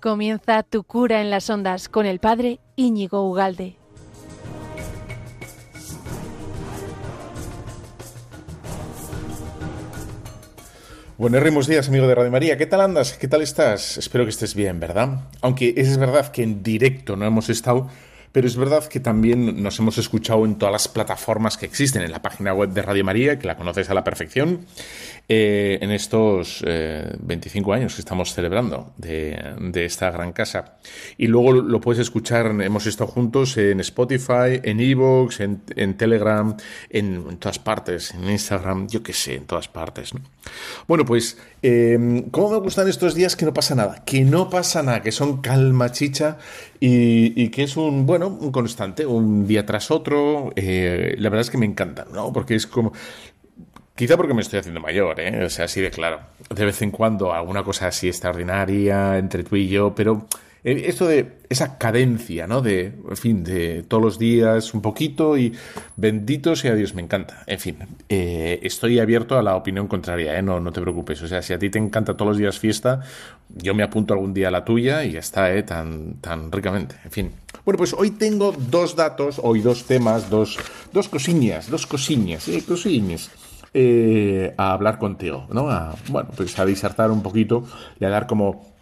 Comienza tu cura en las ondas con el padre Íñigo Ugalde. Buenos días, amigo de Radio María. ¿Qué tal andas? ¿Qué tal estás? Espero que estés bien, ¿verdad? Aunque es verdad que en directo no hemos estado, pero es verdad que también nos hemos escuchado en todas las plataformas que existen, en la página web de Radio María, que la conoces a la perfección, eh, en estos 25 eh, años que estamos celebrando de, esta gran casa. Y luego lo puedes escuchar, hemos estado juntos en Spotify, en Evox, en, en, Telegram, en, todas partes, en Instagram, yo qué sé, en todas partes. Bueno, pues, eh, ¿cómo me gustan estos días que no pasa nada? Que no pasa nada, que son calma chicha y, que es un, bueno, un constante, un día tras otro. la verdad es que me encanta, ¿no? Porque es como Quizá porque me estoy haciendo mayor, ¿eh? O sea, así de claro. De vez en cuando alguna cosa así extraordinaria entre tú y yo, pero eh, esto de esa cadencia, ¿no? De, en fin, de todos los días un poquito y bendito sea Dios, me encanta. En fin, eh, estoy abierto a la opinión contraria, ¿eh? No, no te preocupes. O sea, si a ti te encanta todos los días fiesta, yo me apunto algún día a la tuya y ya está, ¿eh? Tan, tan ricamente. En fin. Bueno, pues hoy tengo dos datos, hoy dos temas, dos, dos cosillas, dos cosillas, ¿eh? Eh, a hablar contigo, ¿no? A, bueno, pues a disertar un poquito y a dar como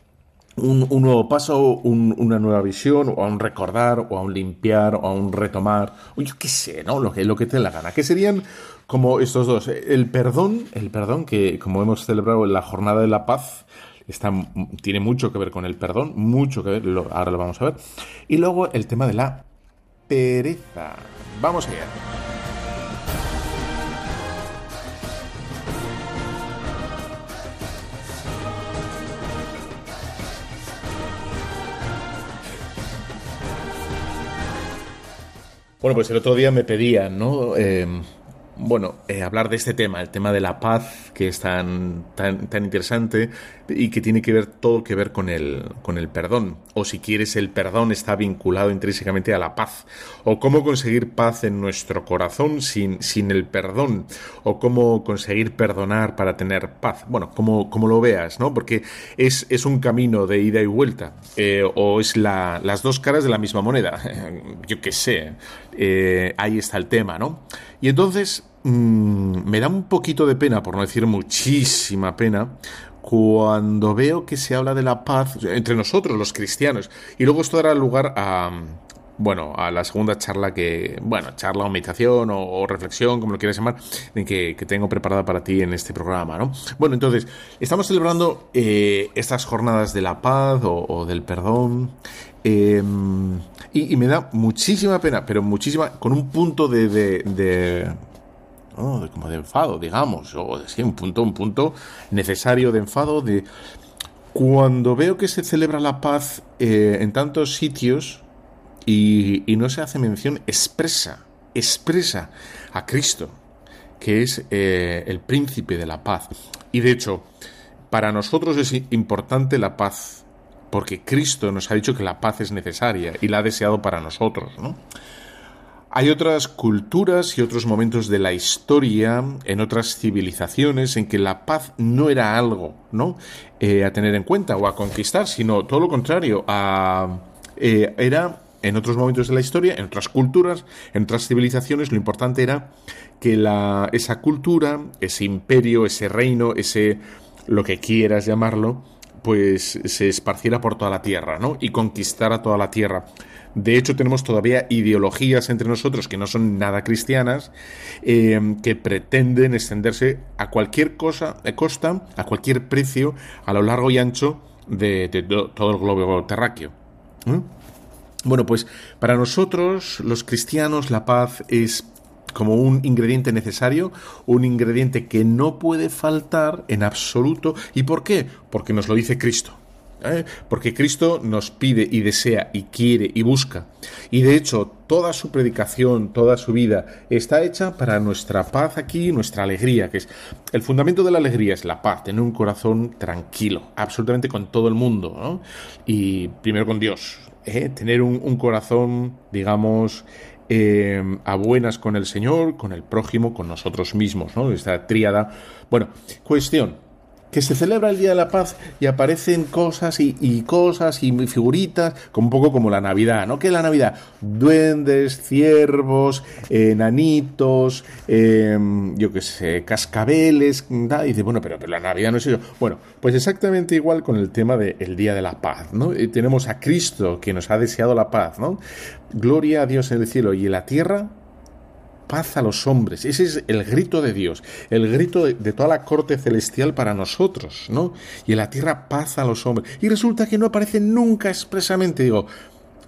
un, nuevo paso, una nueva visión, o a un recordar, o a un limpiar, o a un retomar, o yo qué sé, ¿no? Lo que, lo que te dé la gana. Que serían como estos dos. El perdón, el perdón, que como hemos celebrado en la jornada de la paz, está, tiene mucho que ver con el perdón, mucho que ver, ahora lo vamos a ver. Y luego el tema de la pereza. Vamos allá. Bueno, pues el otro día me pedían, ¿no? Eh, bueno, eh, hablar de este tema, el tema de la paz, que es tan, tan, tan, interesante y que tiene que ver todo que ver con el, con el perdón. O si quieres, el perdón está vinculado intrínsecamente a la paz. O cómo conseguir paz en nuestro corazón sin, sin el perdón. O cómo conseguir perdonar para tener paz. Bueno, como, lo veas, ¿no? Porque es, es un camino de ida y vuelta. Eh, o es la, las dos caras de la misma moneda. Yo qué sé. Eh, ahí está el tema, ¿no? Y entonces mm, me da un poquito de pena, por no decir muchísima pena, cuando veo que se habla de la paz entre nosotros, los cristianos. Y luego esto dará lugar a, bueno, a la segunda charla que, bueno, charla o meditación o, reflexión, como lo quieras llamar, que, que, tengo preparada para ti en este programa, ¿no? Bueno, entonces, estamos celebrando eh, estas jornadas de la paz o, del perdón. Em, y, me da muchísima pena, pero muchísima, con un punto de, de, como de enfado, digamos, o sí, un punto, un punto necesario de enfado, de cuando veo que se celebra la paz eh, en tantos sitios y, no se hace mención expresa, expresa a Cristo, que es eh, el príncipe de la paz. Y de hecho, para nosotros es importante la paz porque Cristo nos ha dicho que la paz es necesaria y la ha deseado para nosotros. Hay otras culturas y otros momentos de la historia, en otras civilizaciones, en que la paz no era algo ¿no? Eh, a tener en cuenta o a conquistar, sino todo lo contrario, eh, era en otros momentos de la historia, en otras culturas, en otras civilizaciones, lo importante era que la, esa cultura, ese imperio, ese reino, ese lo que quieras llamarlo, pues se esparciera por toda la tierra, ¿no? Y conquistara toda la tierra. De hecho, tenemos todavía ideologías entre nosotros que no son nada cristianas, eh, que pretenden extenderse a cualquier cosa, de costa, a cualquier precio, a lo largo y ancho de, todo el globo terráqueo. Bueno, pues para nosotros, los cristianos, la paz es como un ingrediente necesario, un ingrediente que no puede faltar en absoluto. ¿Y por qué? Porque nos lo dice Cristo. ¿Eh? Porque Cristo nos pide y desea y quiere y busca. Y de hecho, toda su predicación, toda su vida está hecha para nuestra paz aquí, nuestra alegría, que es el fundamento de la alegría es la paz, tener un corazón tranquilo, absolutamente con todo el mundo, Y primero con Dios, ¿eh? tener un corazón, digamos, eh, a buenas con el Señor, con el prójimo, con nosotros mismos, ¿no? Esta tríada. Bueno, cuestión, que se celebra el Día de la Paz y aparecen cosas y, cosas y figuritas, como un poco como la Navidad, ¿no? ¿Qué es la Navidad? Duendes, ciervos, enanitos, em, yo qué sé, cascabeles, y dice, bueno, pero, pero, la Navidad no es eso. Bueno, pues exactamente igual con el tema del Día de la Paz, ¿no? tenemos a Cristo que nos ha deseado la paz, ¿no? Gloria a Dios en el cielo y en la tierra paz a los hombres. Ese es el grito de Dios, el grito de, toda la corte celestial para nosotros, ¿no? Y en la tierra paz a los hombres. Y resulta que no aparece nunca expresamente, digo,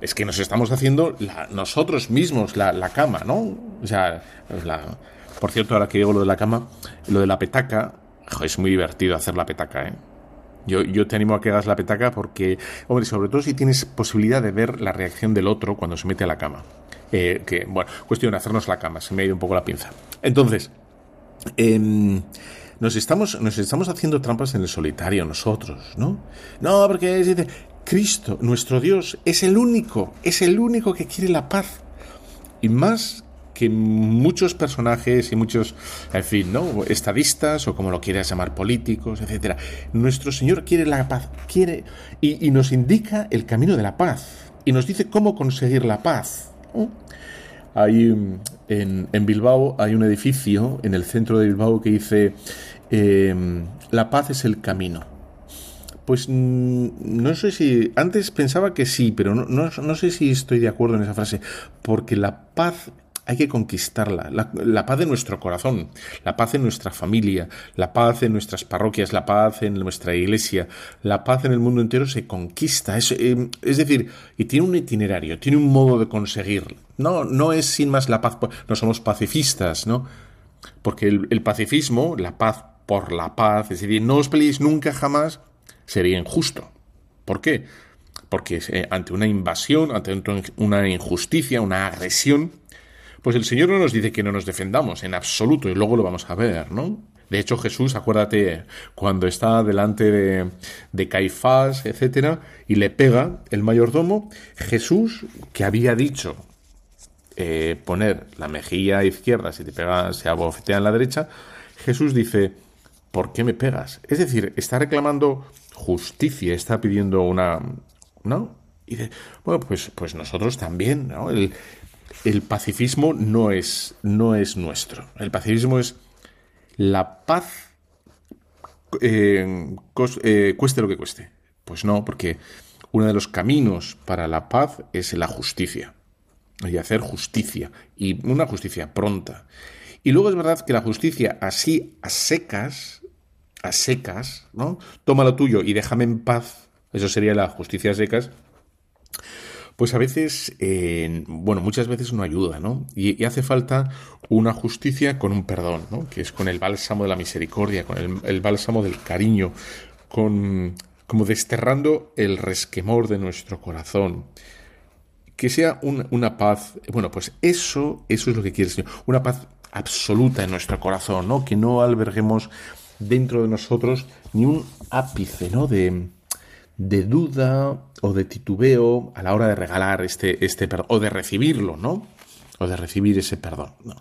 es que nos estamos haciendo nosotros mismos la, cama, ¿no? O sea, por cierto, ahora que digo lo de la cama, lo de la petaca, es muy divertido hacer la petaca, ¿eh? Yo, yo, te animo a que hagas la petaca porque, hombre, sobre todo si tienes posibilidad de ver la reacción del otro cuando se mete a la cama. Eh, que, bueno, cuestión de hacernos la cama, se me ha ido un poco la pinza. Entonces, em, nos, estamos, nos estamos haciendo trampas en el solitario nosotros, ¿no? No, porque dice, Cristo, nuestro Dios, es el único, es el único que quiere la paz. Y más que muchos personajes y muchos, en fin, ¿no? Estadistas o como lo quieras llamar, políticos, etcétera. Nuestro Señor quiere la paz, quiere y nos indica el camino de la paz y nos dice cómo conseguir la paz. Hay, en, en, Bilbao hay un edificio en el centro de Bilbao que dice em, La paz es el camino. Pues mm, no sé si. Antes pensaba que sí, pero no, no sé si estoy de acuerdo en esa frase. Porque la paz hay que conquistarla. La, paz de nuestro corazón, la paz en nuestra familia, la paz en nuestras parroquias, la paz en nuestra iglesia, la paz en el mundo entero se conquista. Es, eh, es decir, y tiene un itinerario, tiene un modo de conseguir. No, no es sin más la paz, no somos pacifistas, ¿no? Porque el, pacifismo, la paz por la paz, es decir, no os peleéis nunca jamás, sería injusto. ¿Por qué? Porque eh, ante una invasión, ante una injusticia, una agresión, pues el Señor no nos dice que no nos defendamos en absoluto y luego lo vamos a ver, ¿no? De hecho, Jesús, acuérdate, cuando está delante de, de Caifás, etcétera, y le pega el mayordomo, Jesús, que había dicho eh, poner la mejilla izquierda si te pega, se abofetea en la derecha, Jesús dice, ¿por qué me pegas? Es decir, está reclamando justicia, está pidiendo una. ¿No? Y dice, bueno, pues, pues nosotros también, ¿no? El, el pacifismo no es, no es nuestro. El pacifismo es la paz eh, eh, cueste lo que cueste. Pues no, porque uno de los caminos para la paz es la justicia. Y hacer justicia. Y una justicia pronta. Y luego es verdad que la justicia así a secas, a secas, ¿no? Toma lo tuyo y déjame en paz. Eso sería la justicia a secas pues a veces, bueno, muchas veces no ayuda, ¿no? Y, hace falta una justicia con un perdón, ¿no? Que es con el bálsamo de la misericordia, con el, bálsamo del cariño, con como desterrando el resquemor de nuestro corazón. Que sea una paz, bueno, pues eso, eso es lo que quiere el Señor, una paz absoluta en nuestro corazón, ¿no? Que no alberguemos dentro de nosotros ni un ápice, ¿no? De, de duda o de titubeo a la hora de regalar este, este perdón, o de recibirlo, ¿no? O de recibir ese perdón, ¿no?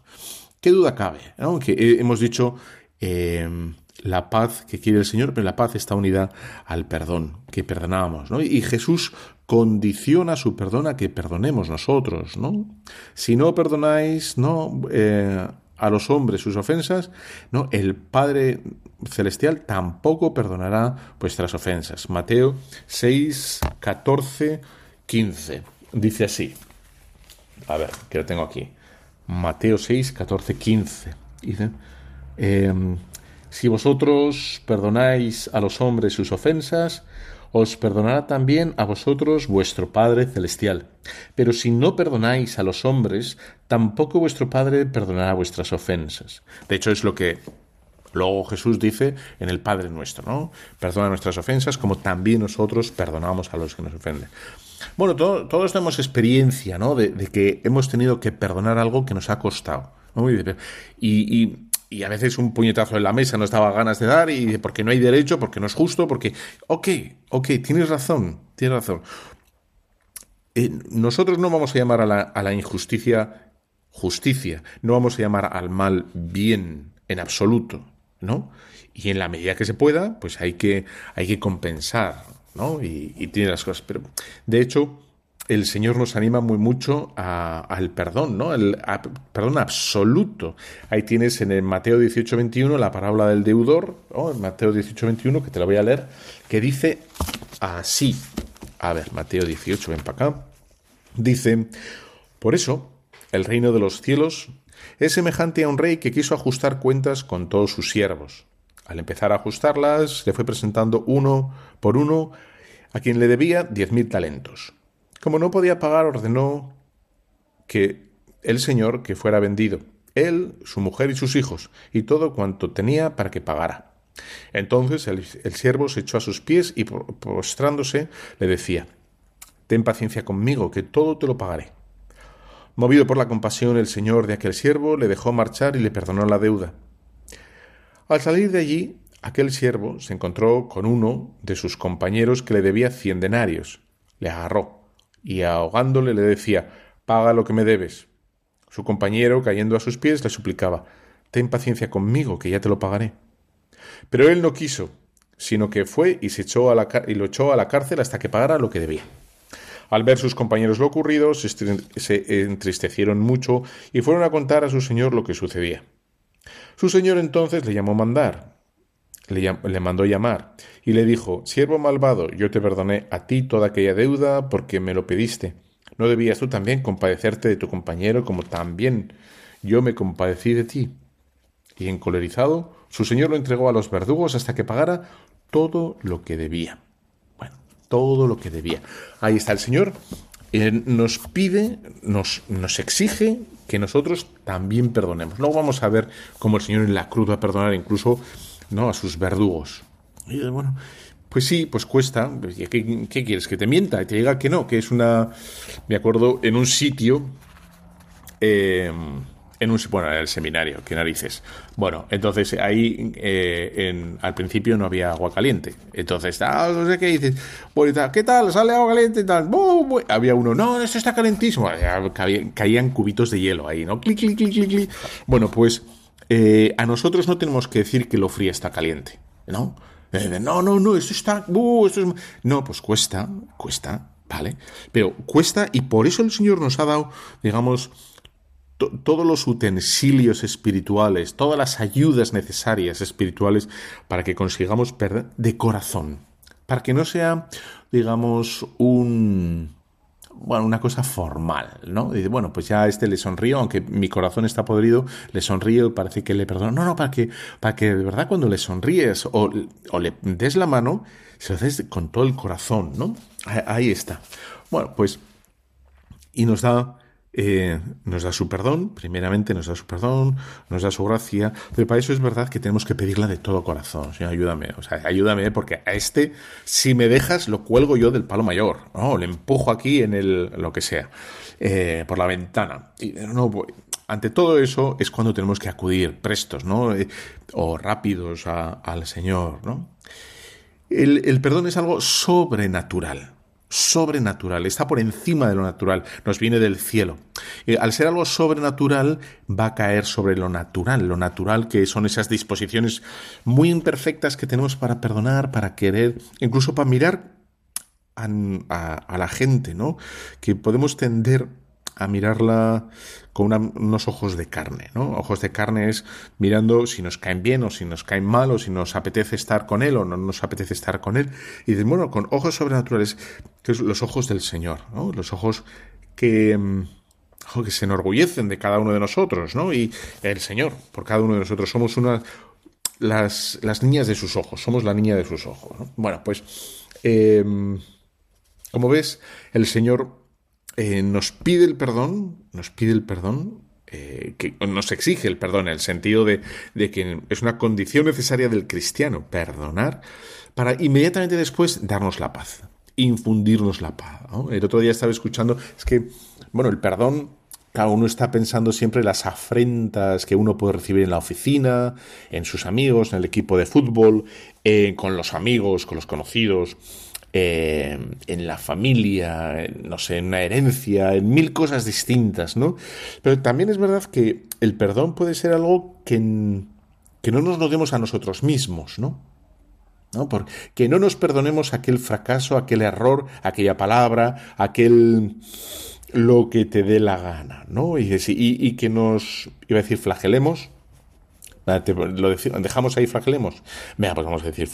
¿Qué duda cabe? ¿no? Que hemos dicho em, la paz que quiere el Señor, pero la paz está unida al perdón, que perdonamos, ¿no? Y Jesús condiciona su perdón a que perdonemos nosotros, ¿no? Si no perdonáis, ¿no? Eh, a los hombres sus ofensas, no, el Padre celestial tampoco perdonará vuestras ofensas. Mateo 6, 14, 15. Dice así. A ver, que lo tengo aquí. Mateo 6, 14, 15. Dice, em, si vosotros perdonáis a los hombres sus ofensas, os perdonará también a vosotros vuestro Padre Celestial. Pero si no perdonáis a los hombres, tampoco vuestro Padre perdonará vuestras ofensas. De hecho, es lo que luego Jesús dice en el Padre nuestro, ¿no? Perdona nuestras ofensas como también nosotros perdonamos a los que nos ofenden. Bueno, todos tenemos experiencia, ¿no? De, que hemos tenido que perdonar algo que nos ha costado. Y, y, y a veces un puñetazo en la mesa no estaba ganas de dar y porque no hay derecho, porque no es justo, porque... Ok, ok, tienes razón, tienes razón. Eh, nosotros no vamos a llamar a la, a la injusticia justicia, no vamos a llamar al mal bien en absoluto. ¿no? Y en la medida que se pueda, pues hay que, hay que compensar, ¿no? Y, y tiene las cosas. Pero, de hecho, el Señor nos anima muy mucho al perdón, ¿no? El perdón absoluto. Ahí tienes en el Mateo 18, 21 la parábola del deudor. En Mateo 18, 21, que te la voy a leer, que dice así. A ver, Mateo 18, ven para acá. Dice, por eso, el reino de los cielos es semejante a un rey que quiso ajustar cuentas con todos sus siervos. Al empezar a ajustarlas, le fue presentando uno por uno a quien le debía diez mil talentos. Como no podía pagar, ordenó que el señor que fuera vendido, él, su mujer y sus hijos, y todo cuanto tenía para que pagara. Entonces el, siervo se echó a sus pies y postrándose le decía, Ten paciencia conmigo, que todo te lo pagaré. Movido por la compasión, el señor de aquel siervo le dejó marchar y le perdonó la deuda. Al salir de allí, aquel siervo se encontró con uno de sus compañeros que le debía cien denarios. Le agarró y ahogándole le decía Paga lo que me debes. Su compañero, cayendo a sus pies, le suplicaba Ten paciencia conmigo, que ya te lo pagaré. Pero él no quiso, sino que fue y se echó a la y lo echó a la cárcel hasta que pagara lo que debía. Al ver sus compañeros lo ocurrido, se entristecieron mucho y fueron a contar a su señor lo que sucedía. Su señor entonces le llamó mandar le, mandó llamar y le dijo, Siervo malvado, yo te perdoné a ti toda aquella deuda porque me lo pediste. ¿No debías tú también compadecerte de tu compañero como también yo me compadecí de ti? Y encolerizado, su señor lo entregó a los verdugos hasta que pagara todo lo que debía. Bueno, todo lo que debía. Ahí está el Señor. Eh, nos pide, nos, nos exige que nosotros también perdonemos. Luego vamos a ver cómo el Señor en la cruz va a perdonar incluso ¿no? A sus verdugos. Y bueno, pues sí, pues cuesta. ¿Qué, ¿Qué, quieres? ¿Que te mienta? y te diga que no, que es una... Me acuerdo en un sitio... Eh, en un bueno, en el seminario, qué narices. Bueno, entonces ahí eh, al principio no había agua caliente. Entonces, ah, no sé qué dices, bueno, ¿qué tal? ¿Sale agua caliente y tal? Había uno, no, esto está calentísimo. Caían cubitos de hielo ahí, ¿no? Clic, clic, clic, clic, clic. Bueno, pues eh, a nosotros no tenemos que decir que lo frío está caliente, ¿no? Eh, no, no, no, esto está... Uh, esto es... No, pues cuesta, cuesta, ¿vale? Pero cuesta y por eso el Señor nos ha dado, digamos, todos los utensilios espirituales, todas las ayudas necesarias espirituales para que consigamos perder de corazón, para que no sea, digamos, un bueno, una cosa formal, ¿no? Dice, bueno, pues ya a este le sonrío, aunque mi corazón está podrido, le sonrío, parece que le perdono. No, no, para que, para que de verdad cuando le sonríes o, o le des la mano, se lo haces con todo el corazón, ¿no? Ahí está. Bueno, pues, y nos da eh, nos da su perdón, primeramente nos da su perdón, nos da su gracia, pero para eso es verdad que tenemos que pedirla de todo corazón. Señor, ayúdame, o sea, ayúdame porque a este, si me dejas, lo cuelgo yo del palo mayor, ¿no? Le empujo aquí en el, lo que sea, eh, por la ventana. Y, no, ante todo eso es cuando tenemos que acudir prestos, ¿no? Eh, o rápidos al Señor, ¿no? el perdón es algo sobrenatural sobrenatural, está por encima de lo natural, nos viene del cielo. Eh, al ser algo sobrenatural, va a caer sobre lo natural, lo natural que son esas disposiciones muy imperfectas que tenemos para perdonar, para querer, incluso para mirar a, la gente, ¿no? Que podemos tender a mirarla con unos ojos de carne, ¿no? Ojos de carne es mirando si nos caen bien o si nos caen mal o si nos apetece estar con él o no nos apetece estar con él. Y bueno, con ojos sobrenaturales, los ojos del Señor. Los ojos que, mm, que se enorgullecen de cada uno de nosotros, ¿no? Y el Señor, por cada uno de nosotros, somos una, las, las niñas de sus ojos, somos la niña de sus ojos. Bueno, pues, em, como ves, el Señor eh, nos pide el perdón, nos pide el perdón, eh, que nos exige el perdón, en el sentido de, que es una condición necesaria del cristiano, perdonar, para inmediatamente después darnos la paz, infundirnos la paz. El otro día estaba escuchando, es que, bueno, el perdón cada uno está pensando siempre en las afrentas que uno puede recibir en la oficina, en sus amigos, en el equipo de fútbol, eh, con los amigos, con los conocidos. Eh, en la familia, no sé, en una herencia, en mil cosas distintas, ¿no? Pero también es verdad que el perdón puede ser algo que, que no nos lo demos a nosotros mismos, ¿no? ¿No? que no nos perdonemos aquel fracaso, aquel error, aquella palabra, aquel lo que te dé la gana, ¿no? Y, y, que nos, iba a decir, flagelemos, lo dejamos ahí flagelemos. Venga, pues vamos a decir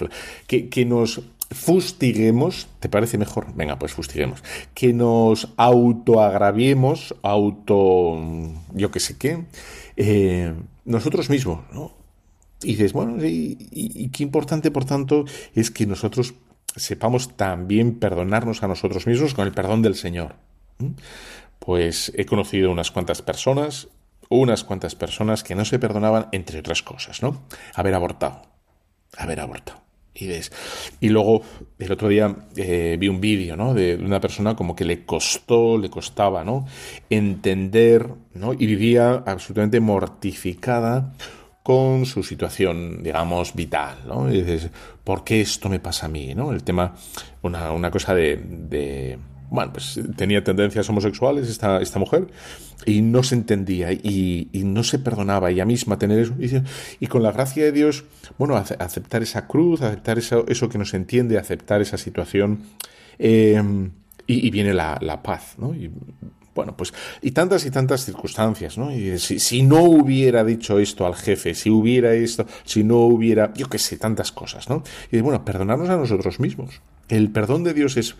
que, que, nos fustiguemos, ¿te parece mejor? Venga, pues fustiguemos. Que nos autoagraviemos, auto yo qué sé qué, eh, nosotros mismos, ¿no? Y dices, bueno, y, qué importante, por tanto, es que nosotros sepamos también perdonarnos a nosotros mismos con el perdón del Señor. Pues he conocido unas cuantas personas, unas cuantas personas que no se perdonaban, entre otras cosas, ¿no? Haber abortado, haber abortado. Y ves. Y luego, el otro día eh, vi un vídeo, ¿no? De una persona como que le costó, le costaba, ¿no? Entender, ¿no? Y vivía absolutamente mortificada con su situación, digamos, vital, ¿no? Y dices, ¿por qué esto me pasa a mí, ¿no? El tema, una, una cosa de, bueno, pues tenía tendencias homosexuales esta, esta mujer y no se entendía y, no se perdonaba ella misma tener eso. Y, con la gracia de Dios, bueno, aceptar esa cruz, aceptar eso, eso que nos entiende, aceptar esa situación eh, y, viene la, la, paz, ¿no? Y bueno, pues, y tantas y tantas circunstancias, ¿no? Y si, si, no hubiera dicho esto al jefe, si hubiera esto, si no hubiera, yo qué sé, tantas cosas, ¿no? Y bueno, perdonarnos a nosotros mismos. El perdón de Dios es,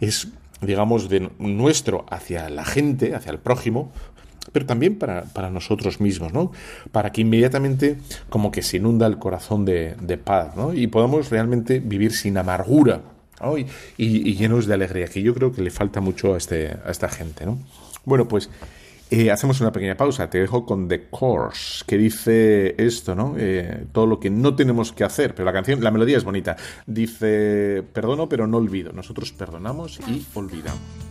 es digamos, de nuestro hacia la gente, hacia el prójimo, pero también para, para, nosotros mismos, ¿no? Para que inmediatamente como que se inunda el corazón de, de paz, ¿no? Y podamos realmente vivir sin amargura, y, llenos de alegría, que yo creo que le falta mucho a, este, a esta gente, ¿no? Bueno, pues eh, hacemos una pequeña pausa. Te dejo con The Course, que dice esto, ¿no? Eh, todo lo que no tenemos que hacer, pero la canción, la melodía es bonita. Dice, perdono, pero no olvido. Nosotros perdonamos y olvidamos.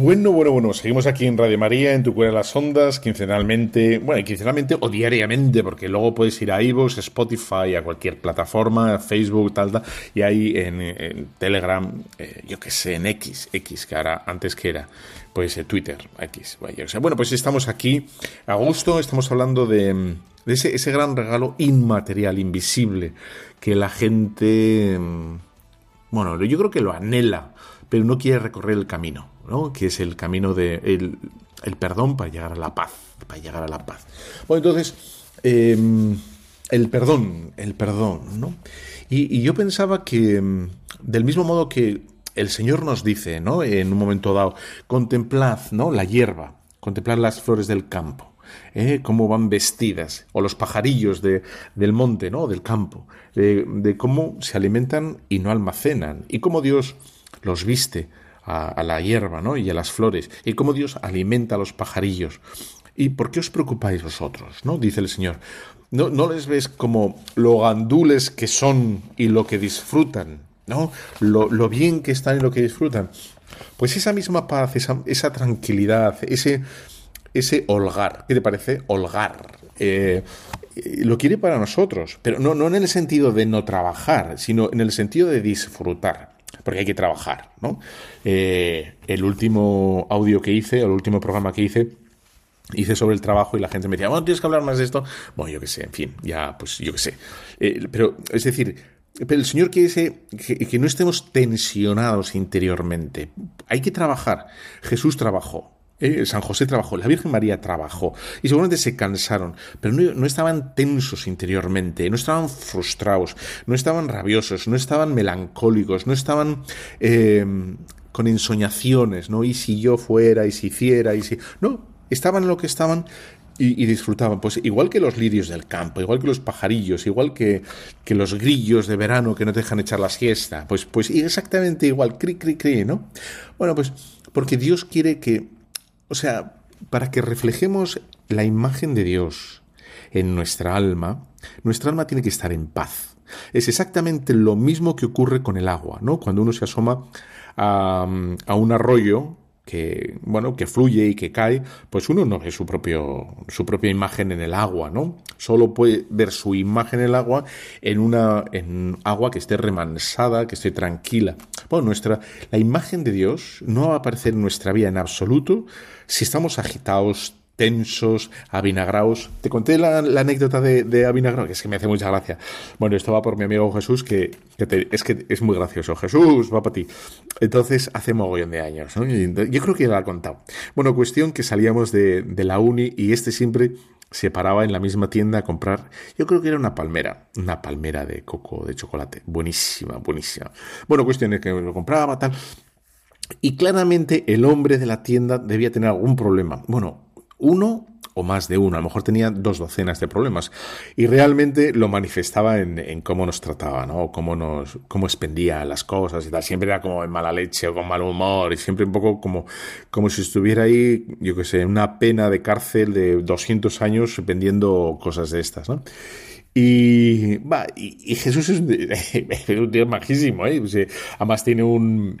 Bueno, bueno, bueno, seguimos aquí en Radio María, en Tu Cuera de las Ondas, quincenalmente, bueno, quincenalmente o diariamente, porque luego puedes ir a iVoox, Spotify, a cualquier plataforma, Facebook, tal, tal, y ahí en, Telegram, eh, yo qué sé, en X, X, que ahora, antes que era, pues eh, Twitter, X, vaya, o sea, bueno, pues estamos aquí a gusto, estamos hablando de, ese, ese gran regalo inmaterial, invisible, que la gente, mm, bueno, yo creo que lo anhela, pero no quiere recorrer el camino que es el camino de el, perdón para llegar a la paz, para llegar a la paz. Bueno, entonces, em, el perdón, el perdón, ¿no? Y, yo pensaba que, em, del mismo modo que el Señor nos dice, ¿no? En un momento dado, contemplad, ¿no? La hierba, contemplad las flores del campo. ¿eh? cómo van vestidas, o los pajarillos de, del monte, ¿no? del campo, de, cómo se alimentan y no almacenan, y cómo Dios los viste a, la hierba ¿no? y a las flores, y cómo Dios alimenta a los pajarillos. ¿Y por qué os preocupáis vosotros? ¿no? Dice el Señor. ¿No, ¿No les ves como lo gandules que son y lo que disfrutan? ¿no? Lo, lo bien que están y lo que disfrutan. Pues esa misma paz, esa, esa tranquilidad, ese, ese holgar, ¿qué te parece? Holgar. Eh, lo quiere para nosotros, pero no, no en el sentido de no trabajar, sino en el sentido de disfrutar porque hay que trabajar, ¿no? Eh, el último audio que hice, el último programa que hice, hice sobre el trabajo y la gente me decía, bueno, tienes que hablar más de esto. Bueno, yo qué sé, en fin, ya, pues yo qué sé. Eh, pero, es decir, pero el Señor quiere que, no estemos tensionados interiormente. Hay que trabajar. Jesús trabajó. Eh, San José trabajó, la Virgen María trabajó y seguramente se cansaron, pero no, estaban tensos interiormente, no estaban frustrados, no estaban rabiosos, no estaban melancólicos, no estaban eh, con ensoñaciones, ¿no? Y si yo fuera, y si hiciera, y si... No, estaban en lo que estaban y, disfrutaban. Pues igual que los lirios del campo, igual que los pajarillos, igual que, que los grillos de verano que no dejan echar la siesta. Pues, pues exactamente igual, cri, cri, cri, ¿no? Bueno, pues porque Dios quiere que, o sea, para que reflejemos la imagen de Dios en nuestra alma, nuestra alma tiene que estar en paz. Es exactamente lo mismo que ocurre con el agua, ¿no? Cuando uno se asoma a, a un arroyo que bueno que fluye y que cae pues uno no ve su propio su propia imagen en el agua no solo puede ver su imagen en el agua en una en agua que esté remansada que esté tranquila. Bueno nuestra la imagen de Dios no va a aparecer en nuestra vida en absoluto si estamos agitados tensos, avinagrados. Te conté la, anécdota de, de que es que me hace mucha gracia. Bueno, esto va por mi amigo Jesús, que, es que es muy gracioso. Jesús, va para ti. Entonces, hace mogollón de años. Yo creo que ya lo ha contado. Bueno, cuestión que salíamos de, la uni y este siempre se paraba en la misma tienda a comprar, yo creo que era una palmera, una palmera de coco de chocolate, buenísima, buenísima. Bueno, cuestión es que lo compraba, tal. Y claramente el hombre de la tienda debía tener algún problema. Bueno, uno o más de uno, a lo mejor tenía dos docenas de problemas y realmente lo manifestaba en, cómo nos trataba, ¿no? Cómo nos, cómo expendía las cosas y tal. Siempre era como en mala leche o con mal humor y siempre un poco como, como si estuviera ahí, yo qué sé, una pena de cárcel de 200 años vendiendo cosas de estas, ¿no? Y, va, y, Jesús es un, tío majísimo, ¿eh? además tiene un,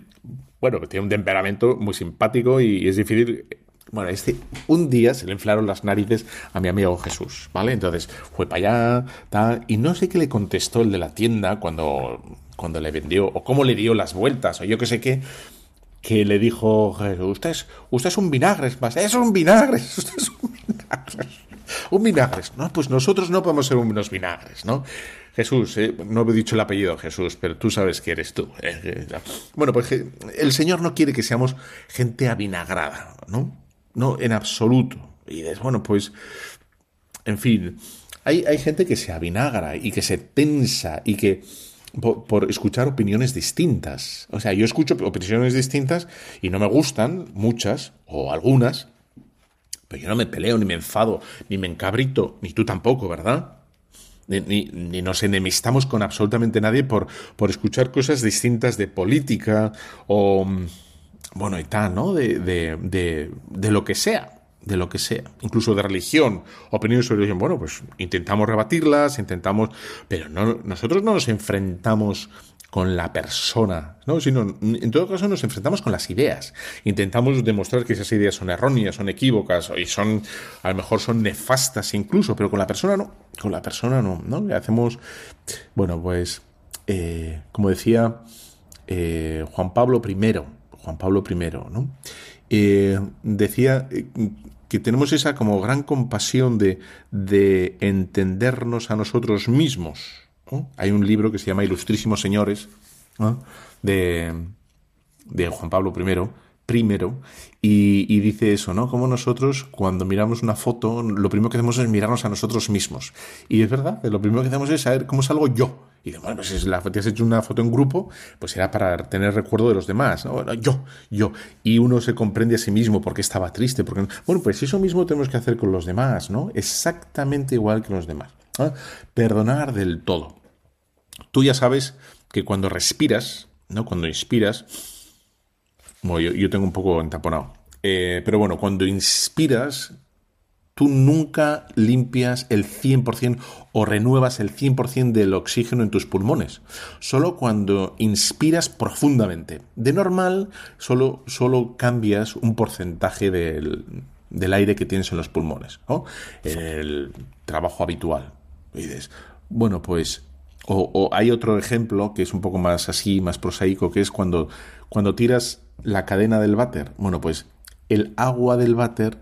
bueno, tiene un temperamento muy simpático y es difícil bueno, este, un día se le inflaron las narices a mi amigo Jesús, ¿vale? Entonces fue para allá, tal, y no sé qué le contestó el de la tienda cuando, cuando le vendió, o cómo le dio las vueltas, o yo qué sé qué, que le dijo Jesús, usted es, usted es un vinagre, es más, es un vinagre, usted es un vinagre. Un vinagre. No, pues nosotros no podemos ser unos vinagres, ¿no? Jesús, eh, no he dicho el apellido Jesús, pero tú sabes que eres tú. Eh, eh, bueno, pues el Señor no quiere que seamos gente avinagrada, ¿no? No, en absoluto. Y dices, bueno, pues, en fin, hay, hay gente que se avinagra y que se tensa y que por, escuchar opiniones distintas. O sea, yo escucho opiniones distintas y no me gustan, muchas o algunas, pero yo no me peleo, ni me enfado, ni me encabrito, ni tú tampoco, ¿verdad? Ni, ni, nos enemistamos con absolutamente nadie por, por escuchar cosas distintas de política o bueno, y tal, ¿no? De, de, de, de lo que sea, de lo que sea, incluso de religión, opiniones sobre religión. Bueno, pues intentamos rebatirlas, intentamos, pero no, nosotros no nos enfrentamos con la persona, ¿no? sino en todo caso nos enfrentamos con las ideas. Intentamos demostrar que esas ideas son erróneas, son equívocas y son a lo mejor son nefastas incluso, pero con la persona no, con la persona no, ¿no? Hacemos, bueno, pues eh, como decía eh, Juan Pablo I, Juan Pablo I, ¿no? Eh, decía eh, que tenemos esa como gran compasión de, de entendernos a nosotros mismos. Hay un libro que se llama Ilustrísimos Señores de, de Juan Pablo I, primero, y, dice eso, ¿no? Como nosotros, cuando miramos una foto, lo primero que hacemos es mirarnos a nosotros mismos. Y es verdad, lo primero que hacemos es saber cómo salgo yo. Y bueno, pues si te has hecho una foto en grupo, pues era para tener recuerdo de los demás. ¿no? Yo, yo. Y uno se comprende a sí mismo porque estaba triste. Porque... Bueno, pues eso mismo tenemos que hacer con los demás, ¿no? Exactamente igual que los demás. Perdonar del todo. Tú ya sabes que cuando respiras, ¿no? Cuando inspiras, bueno, yo, tengo un poco entaponado. Eh, pero bueno, cuando inspiras, tú nunca limpias el 100% o renuevas el 100% del oxígeno en tus pulmones. Solo cuando inspiras profundamente. De normal, solo, solo cambias un porcentaje del, aire que tienes en los pulmones, ¿no? El trabajo habitual. Y dices, bueno, pues o, o, hay otro ejemplo que es un poco más así, más prosaico, que es cuando, cuando tiras la cadena del váter. Bueno, pues el agua del váter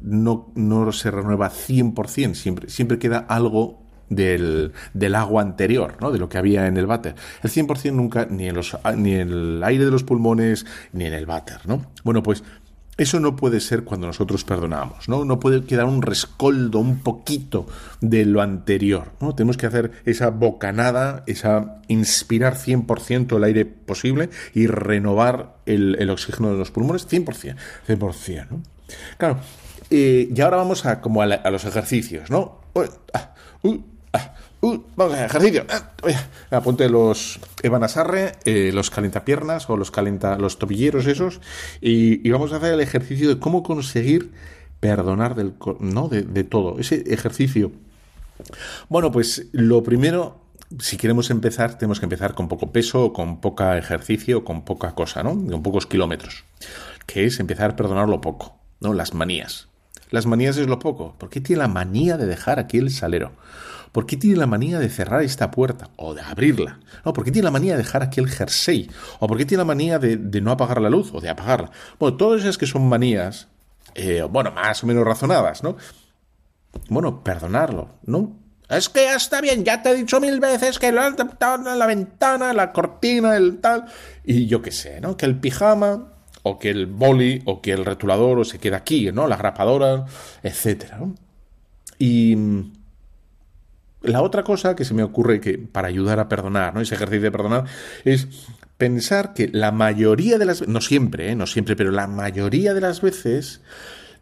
no, no se renueva 100%, siempre, siempre queda algo del, del, agua anterior, ¿no? de lo que había en el váter. El 100% nunca, ni en, los, ni en el aire de los pulmones, ni en el váter. ¿no? Bueno, pues eso no puede ser cuando nosotros perdonamos, ¿no? No puede quedar un rescoldo, un poquito de lo anterior, ¿no? Tenemos que hacer esa bocanada, esa inspirar 100% el aire posible y renovar el, oxígeno de los pulmones 100%, 100%, ¿no? Claro, eh, y ahora vamos a, como a, los ejercicios, ¿no? Ah, Uh, vamos a ejercicio. Ah, apunte los Evan Asarre, eh, los calentapiernas o los calenta los tobilleros esos y, vamos a hacer el ejercicio de cómo conseguir perdonar del, ¿no? de, de todo. Ese ejercicio. Bueno, pues lo primero si queremos empezar, tenemos que empezar con poco peso, con poca ejercicio, con poca cosa, ¿no? Con pocos kilómetros. Que es empezar a perdonarlo poco, ¿no? Las manías. Las manías es lo poco. ¿Por qué tiene la manía de dejar aquí el salero? ¿Por qué tiene la manía de cerrar esta puerta o de abrirla? ¿No? ¿Por qué tiene la manía de dejar aquí el jersey? ¿O por qué tiene la manía de, no apagar la luz o de apagarla? Bueno, todas esas que son manías, eh, bueno, más o menos razonadas, ¿no? Bueno, perdonarlo, ¿no? Es que ya está bien, ya te he dicho mil veces que la, la ventana, la cortina, el tal. Y yo qué sé, ¿no? Que el pijama, o que el boli, o que el retulador, o se queda aquí, ¿no? La grapadora, etcétera, ¿no? Y la otra cosa que se me ocurre que para ayudar a perdonar, ¿no? Ese ejercicio de perdonar es pensar que la mayoría de las no siempre, ¿eh? no siempre, pero la mayoría de las veces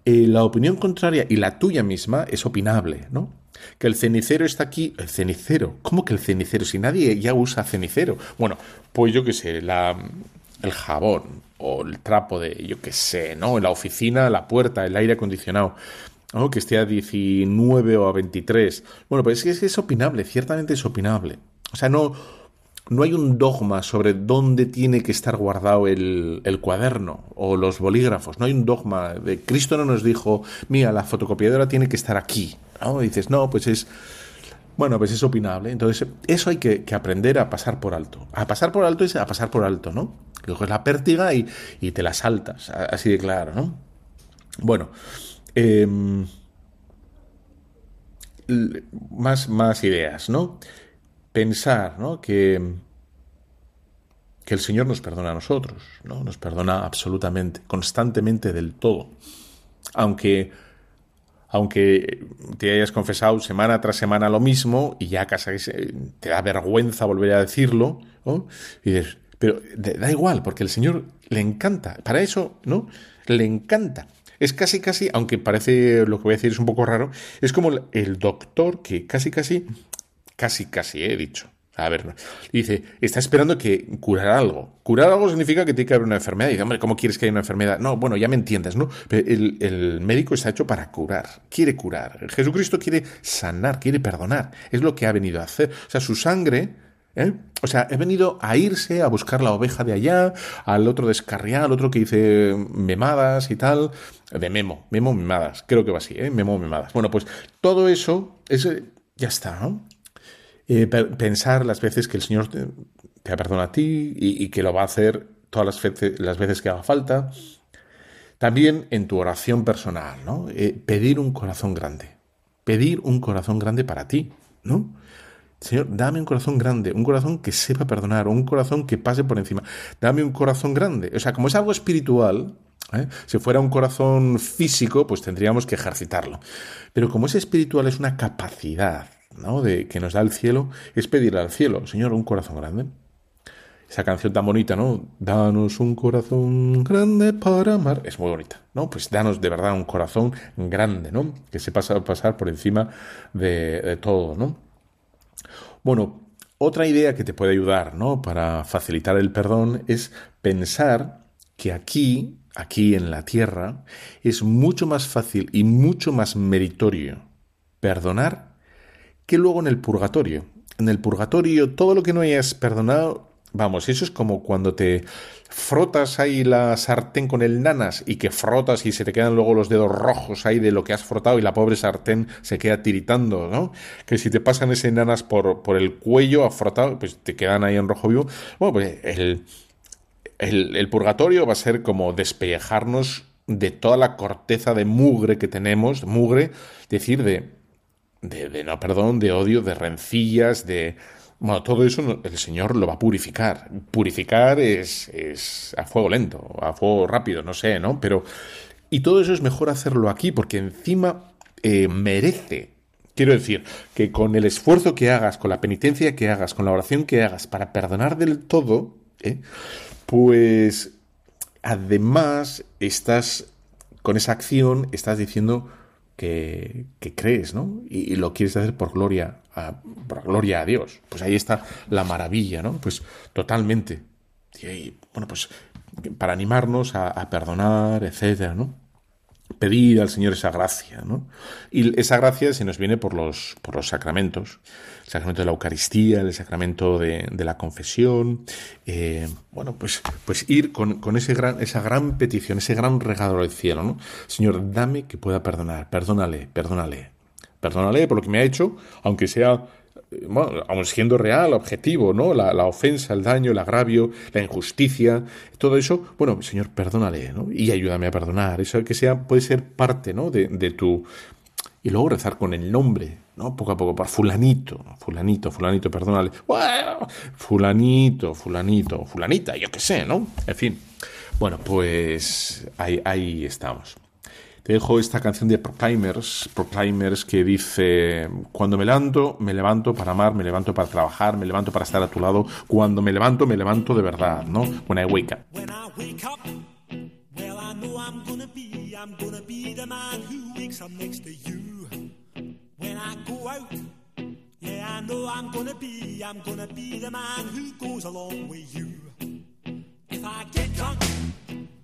eh, la opinión contraria y la tuya misma es opinable, ¿no? Que el cenicero está aquí, el cenicero, ¿cómo que el cenicero? Si nadie ya usa cenicero. Bueno, pues yo qué sé, la, el jabón o el trapo de, yo qué sé, ¿no? La oficina, la puerta, el aire acondicionado que esté a 19 o a 23. Bueno, pues es que es opinable, ciertamente es opinable. O sea, no, no hay un dogma sobre dónde tiene que estar guardado el, el, cuaderno o los bolígrafos. No hay un dogma. De, Cristo no nos dijo, mira, la fotocopiadora tiene que estar aquí. ¿no? Dices, no, pues es. Bueno, pues es opinable. Entonces, eso hay que, aprender a pasar por alto. A pasar por alto es a pasar por alto, ¿no? Coges la pértiga y, y te la saltas. Así de claro, ¿no? Bueno, Em, más, más ideas, ¿no? Pensar, ¿no? Que, que el Señor nos perdona a nosotros, ¿no? Nos perdona absolutamente, constantemente del todo. Aunque, aunque te hayas confesado semana tras semana lo mismo y ya casi te da vergüenza volver a decirlo, pero da igual, porque el Señor le encanta. Para eso, ¿no? Le encanta. Es casi, casi, aunque parece lo que voy a decir es un poco raro, es como el doctor que casi, casi, casi, casi he dicho. A ver, dice, está esperando que curar algo. Curar algo significa que tiene que haber una enfermedad. Y dice, hombre, ¿cómo quieres que haya una enfermedad? No, bueno, ya me entiendes, ¿no? el, el, médico está hecho para curar, quiere curar. Jesucristo quiere sanar, quiere perdonar. Es lo que ha venido a hacer. O sea, su sangre ¿Eh? O sea, he venido a irse a buscar la oveja de allá, al otro descarriar, al otro que dice memadas y tal. De memo, memo memadas, creo que va así, ¿eh? Memo memadas. Bueno, pues todo eso, es, ya está, ¿no? Eh, pensar las veces que el Señor te, te perdona a ti y, que lo va a hacer todas las veces, las veces que haga falta. También en tu oración personal, ¿no? Eh, pedir un corazón grande. Pedir un corazón grande para ti, ¿no? Señor, dame un corazón grande, un corazón que sepa perdonar, un corazón que pase por encima. Dame un corazón grande. O sea, como es algo espiritual, ¿eh? si fuera un corazón físico, pues tendríamos que ejercitarlo. Pero como es espiritual, es una capacidad ¿no? de, que nos da el cielo, es pedirle al cielo, Señor, un corazón grande. Esa canción tan bonita, ¿no? Danos un corazón grande para amar. Es muy bonita, ¿no? Pues danos de verdad un corazón grande, ¿no? Que se pasa pasar por encima de todo, ¿no? Bueno, otra idea que te puede ayudar, ¿no? Para facilitar el perdón es pensar que aquí, aquí en la tierra, es mucho más fácil y mucho más meritorio perdonar que luego en el purgatorio. En el purgatorio, todo lo que no hayas perdonado Vamos, eso es como cuando te frotas ahí la sartén con el nanas y que frotas y se te quedan luego los dedos rojos ahí de lo que has frotado y la pobre sartén se queda tiritando, ¿no? Que si te pasan ese nanas por, por el cuello a frotado, pues te quedan ahí en rojo vivo. Bueno, pues el, el, purgatorio va a ser como despellejarnos de toda la corteza de mugre que tenemos, mugre, decir, de, de, no, perdón, de odio, de rencillas, de... Bueno, todo eso el Señor lo va a purificar. Purificar es, es a fuego lento, a fuego rápido, no sé, ¿no? Pero... Y todo eso es mejor hacerlo aquí, porque encima eh, merece Quiero decir que con el esfuerzo que hagas, con la penitencia que hagas, con la oración que hagas para perdonar del todo, ¿eh? pues además estás, con esa acción, estás diciendo que, crees, ¿no? Y, lo quieres hacer por gloria, gloria a Dios. Pues ahí está la maravilla, ¿no? Pues totalmente. Bueno, pues para animarnos a, a perdonar, etcétera, ¿no? pedir al Señor esa gracia, ¿no? Y esa gracia se nos viene por los, por los sacramentos, el sacramento de la Eucaristía, el sacramento de, la confesión, eh, bueno, pues, pues ir con, con, ese gran, esa gran petición, ese gran regalo del cielo, ¿no? Señor, dame que pueda perdonar, perdónale, perdónale, perdónale por lo que me ha hecho, aunque sea bueno, aun siendo real, objetivo, ¿no? La, ofensa, el daño, el agravio, la injusticia, todo eso, bueno, Señor, perdónale, ¿no? Y ayúdame a perdonar. Eso que sea, puede ser parte, ¿no? De, de tu. Y luego rezar con el nombre, ¿no? Poco a poco, por fulanito, fulanito, fulanito, perdónale. fulanito, fulanito, fulanita, yo qué sé, ¿no? En fin. Bueno, pues ahí estamos. Dejo esta canción de Proclaimers, Proclaimers que dice, cuando me levanto, me levanto para amar, me levanto para trabajar, me levanto para estar a tu lado, cuando me levanto, me levanto de verdad, ¿no? When I wake up. When I go out, yeah I know I'm gonna be, I'm gonna be the man who goes along with you. If I get drunk,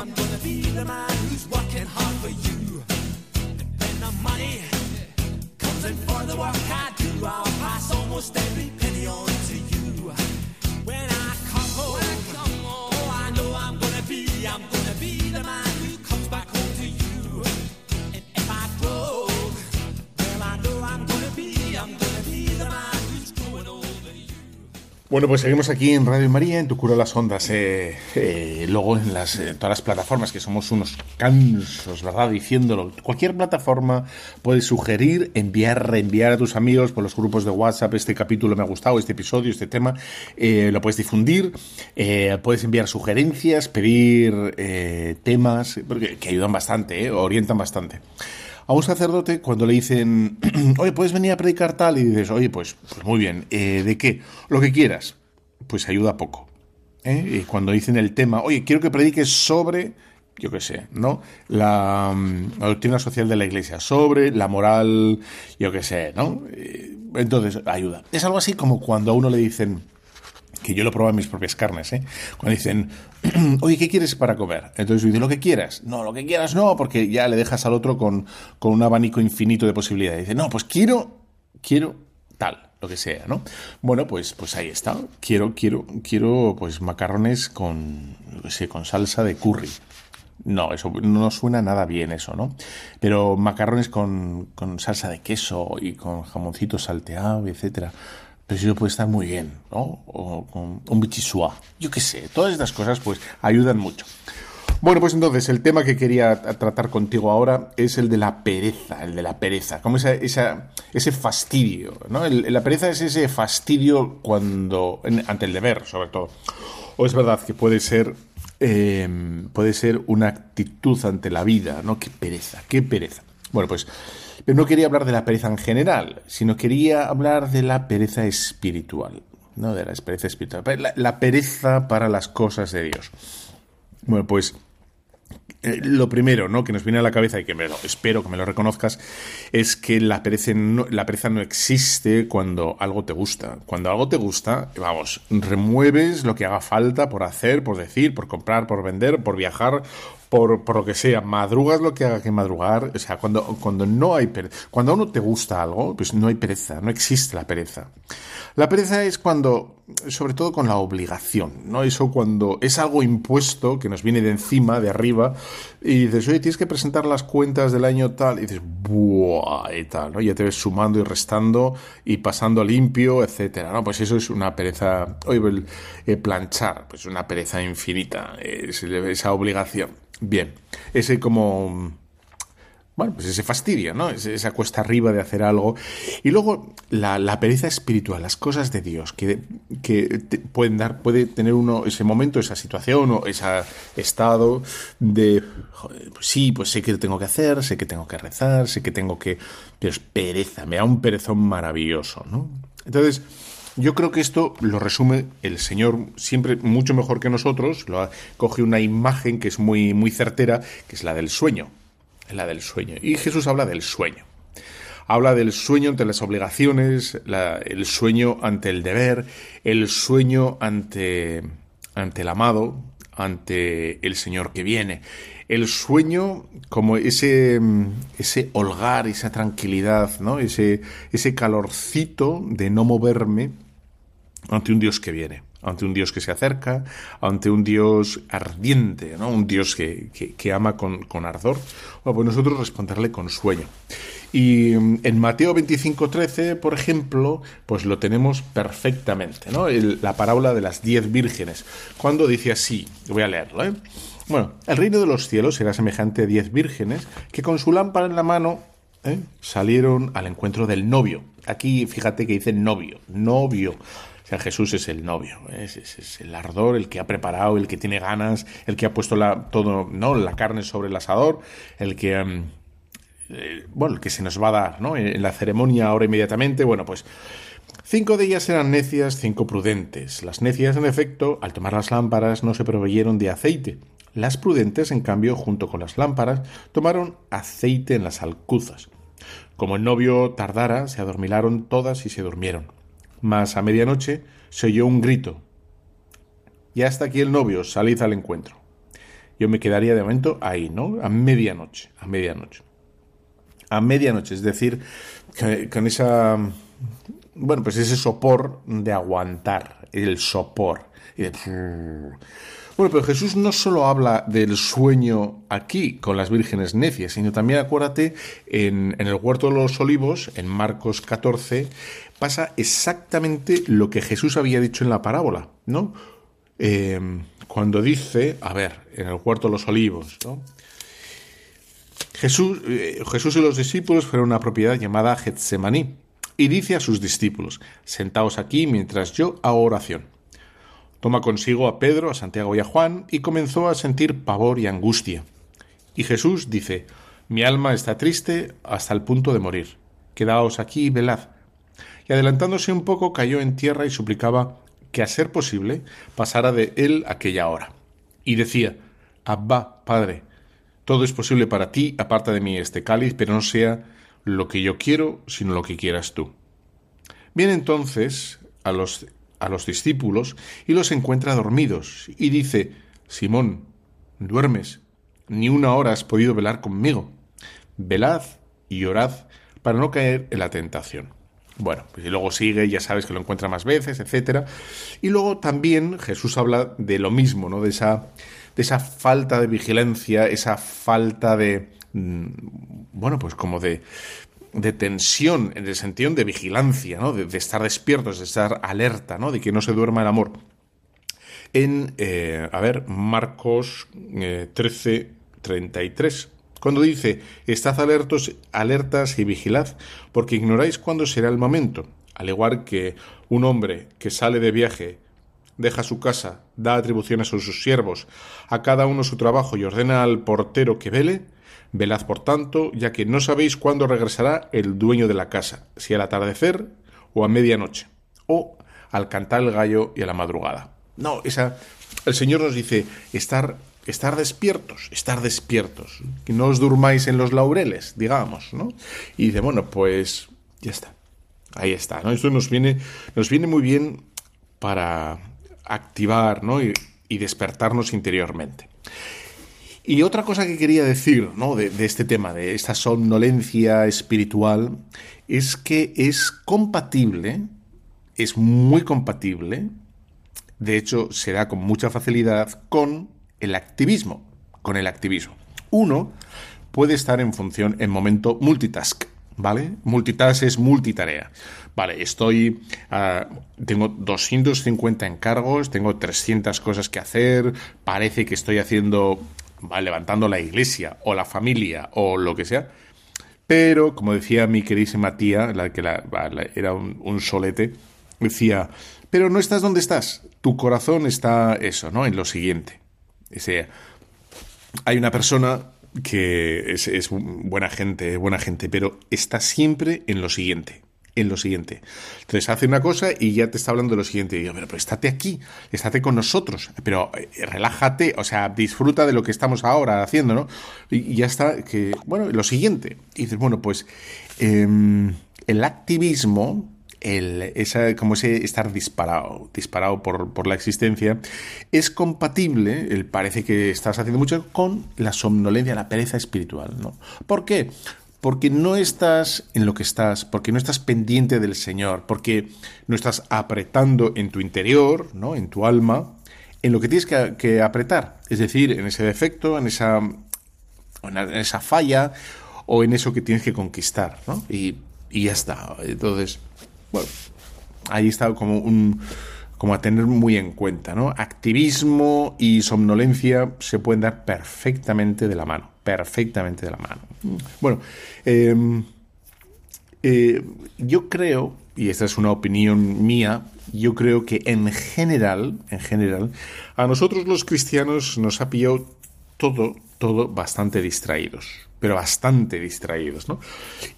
I'm gonna be the man who's working hard for you. And when the money comes in for the work I do, I'll pass almost every Bueno, pues seguimos aquí en Radio María, en Tu Cura las Ondas. Eh, eh, luego en las, todas las plataformas, que somos unos cansos, ¿verdad? Diciéndolo. Cualquier plataforma puedes sugerir, enviar, reenviar a tus amigos por los grupos de WhatsApp. Este capítulo me ha gustado, este episodio, este tema. Eh, lo puedes difundir. puedes enviar sugerencias, pedir temas, porque, que ayudan bastante, orientan bastante a un sacerdote cuando le dicen, oye, puedes venir a predicar tal, y dices, oye, pues, pues muy bien, eh, ¿de qué? Lo que quieras, pues ayuda poco. ¿eh? Y cuando dicen el tema, oye, quiero que prediques sobre, yo qué sé, ¿no? La, mm, la, doctrina social de la iglesia, sobre la moral, yo qué sé, ¿no? Eh, entonces, ayuda. Es algo así como cuando a uno le dicen, que yo lo pruebo en mis propias carnes, ¿eh? Cuando dicen, oye, ¿qué quieres para comer? Entonces dice, lo que quieras. No, lo que quieras no, porque ya le dejas al otro con, con un abanico infinito de posibilidades. Dice, no, pues quiero, quiero tal, lo que sea, ¿no? Bueno, pues, pues ahí está. Quiero, quiero, quiero, pues macarrones con, no sé, con salsa de curry. No, eso no suena nada bien eso, ¿no? Pero macarrones con, con salsa de queso y con jamoncito salteado, etcétera pero puede estar muy bien, ¿no? O con un bichisua, yo qué sé, todas estas cosas pues ayudan mucho. Bueno, pues entonces el tema que quería tratar contigo ahora es el de la pereza, el de la pereza, como esa, esa ese fastidio, ¿no? la pereza es ese fastidio cuando, ante el deber, sobre todo. O es verdad que puede ser, em, puede ser una actitud ante la vida, ¿no? Qué pereza, qué pereza. Bueno, pues pero no quería hablar de la pereza en general, sino quería hablar de la pereza espiritual. No de la pereza espiritual, la, pereza para las cosas de Dios. Bueno, pues eh, lo primero, ¿no? Que nos viene a la cabeza y que me lo, espero que me lo reconozcas es que la pereza, la pereza no existe cuando algo te gusta. Cuando algo te gusta, vamos, remueves lo que haga falta por hacer, por decir, por comprar, por vender, por viajar, por, por lo que sea, madrugas lo que haga que madrugar. O sea, cuando, cuando no hay pereza, cuando a uno te gusta algo, pues no hay pereza, no existe la pereza. La pereza es cuando, sobre todo con la obligación, ¿no? Eso cuando es algo impuesto que nos viene de encima, de arriba, y dices, oye, tienes que presentar las cuentas del año tal, y dices, ¡buah! y tal, ¿no? Ya te ves sumando y restando y pasando limpio, etcétera, ¿no? Pues eso es una pereza, oye, planchar, pues una pereza infinita, esa obligación. Bien, ese como bueno, pues ese fastidio, ¿no? Esa cuesta arriba de hacer algo. Y luego la, pereza espiritual, las cosas de Dios, que, que pueden dar, puede tener uno ese momento, esa situación o ese estado de, pues sí, pues sé que tengo que hacer, sé que tengo que rezar, sé que tengo que... Pero es pereza, me da un perezón maravilloso, ¿no? Entonces, yo creo que esto lo resume el Señor siempre mucho mejor que nosotros, coge una imagen que es muy, muy certera, que es la del sueño la del sueño. Y Jesús habla del sueño. Habla del sueño ante las obligaciones, el sueño ante el deber, el sueño ante, ante el amado, ante el Señor que viene. El sueño como ese, ese holgar, esa tranquilidad, ¿no? ese, ese calorcito de no moverme ante un Dios que viene ante un Dios que se acerca, ante un Dios ardiente, ¿no? un Dios que, que, ama con, con ardor, bueno, pues nosotros responderle con sueño. Y mm, en Mateo 25:13, por ejemplo, pues lo tenemos perfectamente, ¿no? la parábola de las diez vírgenes, cuando dice así, voy a leerlo, ¿eh? Bueno, el reino de los cielos será semejante a diez vírgenes que con su lámpara en la mano ¿eh? salieron al encuentro del novio. Aquí fíjate que dice novio, novio. Jesús es el novio, es, el ardor, el que ha preparado, el que tiene ganas, el que ha puesto la, todo, ¿no? la carne sobre el asador, el que, em, eh, bueno, el que se nos va a dar ¿no? en la ceremonia ahora inmediatamente. Bueno, pues cinco de ellas eran necias, cinco prudentes. Las necias, en efecto, al tomar las lámparas no se proveyeron de aceite. Las prudentes, en cambio, junto con las lámparas, tomaron aceite en las alcuzas. Como el novio tardara, se adormilaron todas y se durmieron. Mas a medianoche se oyó un grito. Ya está aquí el novio, salid al encuentro. Yo me quedaría de momento ahí, ¿no? A medianoche, a medianoche. A medianoche, es decir, con esa, bueno, pues ese sopor de aguantar, el sopor. Bueno, pero Jesús no solo habla del sueño aquí con las vírgenes necias, sino también acuérdate en, en el huerto de los olivos, en Marcos 14, pasa exactamente lo que Jesús había dicho en la parábola, ¿no? Em, cuando dice, a ver, en el huerto de los olivos, ¿no? Jesús, eh, Jesús y los discípulos fueron a una propiedad llamada Getsemaní y dice a sus discípulos, sentaos aquí mientras yo hago oración. Toma consigo a Pedro, a Santiago y a Juan y comenzó a sentir pavor y angustia. Y Jesús dice, mi alma está triste hasta el punto de morir. Quedaos aquí y velad y adelantándose un poco cayó en tierra y suplicaba que a ser posible pasara de él aquella hora. Y decía, Abba, Padre, todo es posible para ti, aparta de mí este cáliz, pero no sea lo que yo quiero, sino lo que quieras tú. Viene entonces a los, a los discípulos y los encuentra dormidos, y dice, Simón, duermes, ni una hora has podido velar conmigo. Velad y orad para no caer en la tentación. Bueno, pues y luego sigue, ya sabes que lo encuentra más veces, etcétera. Y luego también Jesús habla de lo mismo, ¿no? De esa, de esa falta de vigilancia, esa falta de. Mm, bueno, pues como de, de tensión, en el sentido de vigilancia, ¿no? De, estar despiertos, de estar alerta, ¿no? De que no se duerma el amor. En, eh, a ver, Marcos eh, 13, 33. Cuando dice, estad alertos, alertas y vigilad, porque ignoráis cuándo será el momento. Al igual que un hombre que sale de viaje, deja su casa, da atribuciones a sus siervos, a cada uno su trabajo y ordena al portero que vele, velad por tanto, ya que no sabéis cuándo regresará el dueño de la casa, si al atardecer o a medianoche, o al cantar el gallo y a la madrugada. No, esa, el Señor nos dice estar estar despiertos, estar despiertos, que no os durmáis en los laureles, digamos, ¿no? Y dice, bueno, pues ya está, ahí está, ¿no? Esto nos viene, nos viene muy bien para activar, ¿no? Y, despertarnos interiormente. Y otra cosa que quería decir, ¿no? De, este tema, de esta somnolencia espiritual, es que es compatible, es muy compatible, de hecho se da con mucha facilidad con el activismo, con el activismo. Uno puede estar en función, en momento multitask, ¿vale? Multitask es multitarea. Vale, estoy, ah, tengo 250 encargos, tengo 300 cosas que hacer, parece que estoy haciendo, levantando la iglesia o la familia o lo que sea, pero como decía mi queridísima tía, la que era un, solete, decía, pero no estás donde estás, tu corazón está eso, ¿no? En lo siguiente hay una persona que es, buena gente, buena gente, pero está siempre en lo siguiente. En lo siguiente. Entonces hace una cosa y ya te está hablando de lo siguiente. Y yo, pero, estate aquí, estate con nosotros, pero eh, relájate, o sea, disfruta de lo que estamos ahora haciendo, ¿no? Y, ya está, que, bueno, lo siguiente. Y dices, bueno, pues em, el activismo el, esa, como ese estar disparado, disparado por, por, la existencia, es compatible, el parece que estás haciendo mucho, con la somnolencia, la pereza espiritual. ¿no? ¿Por qué? Porque no estás en lo que estás, porque no estás pendiente del Señor, porque no estás apretando en tu interior, ¿no? en tu alma, en lo que tienes que, apretar, es decir, en ese defecto, en esa, en esa falla o en eso que tienes que conquistar, ¿no? Y, y ya está. Entonces, bueno, ahí está como un como a tener muy en cuenta, ¿no? Activismo y somnolencia se pueden dar perfectamente de la mano, perfectamente de la mano. Bueno, em, eh, yo creo, y esta es una opinión mía, yo creo que en general, en general, a nosotros los cristianos nos ha pillado todo, todo bastante distraídos pero bastante distraídos, ¿no?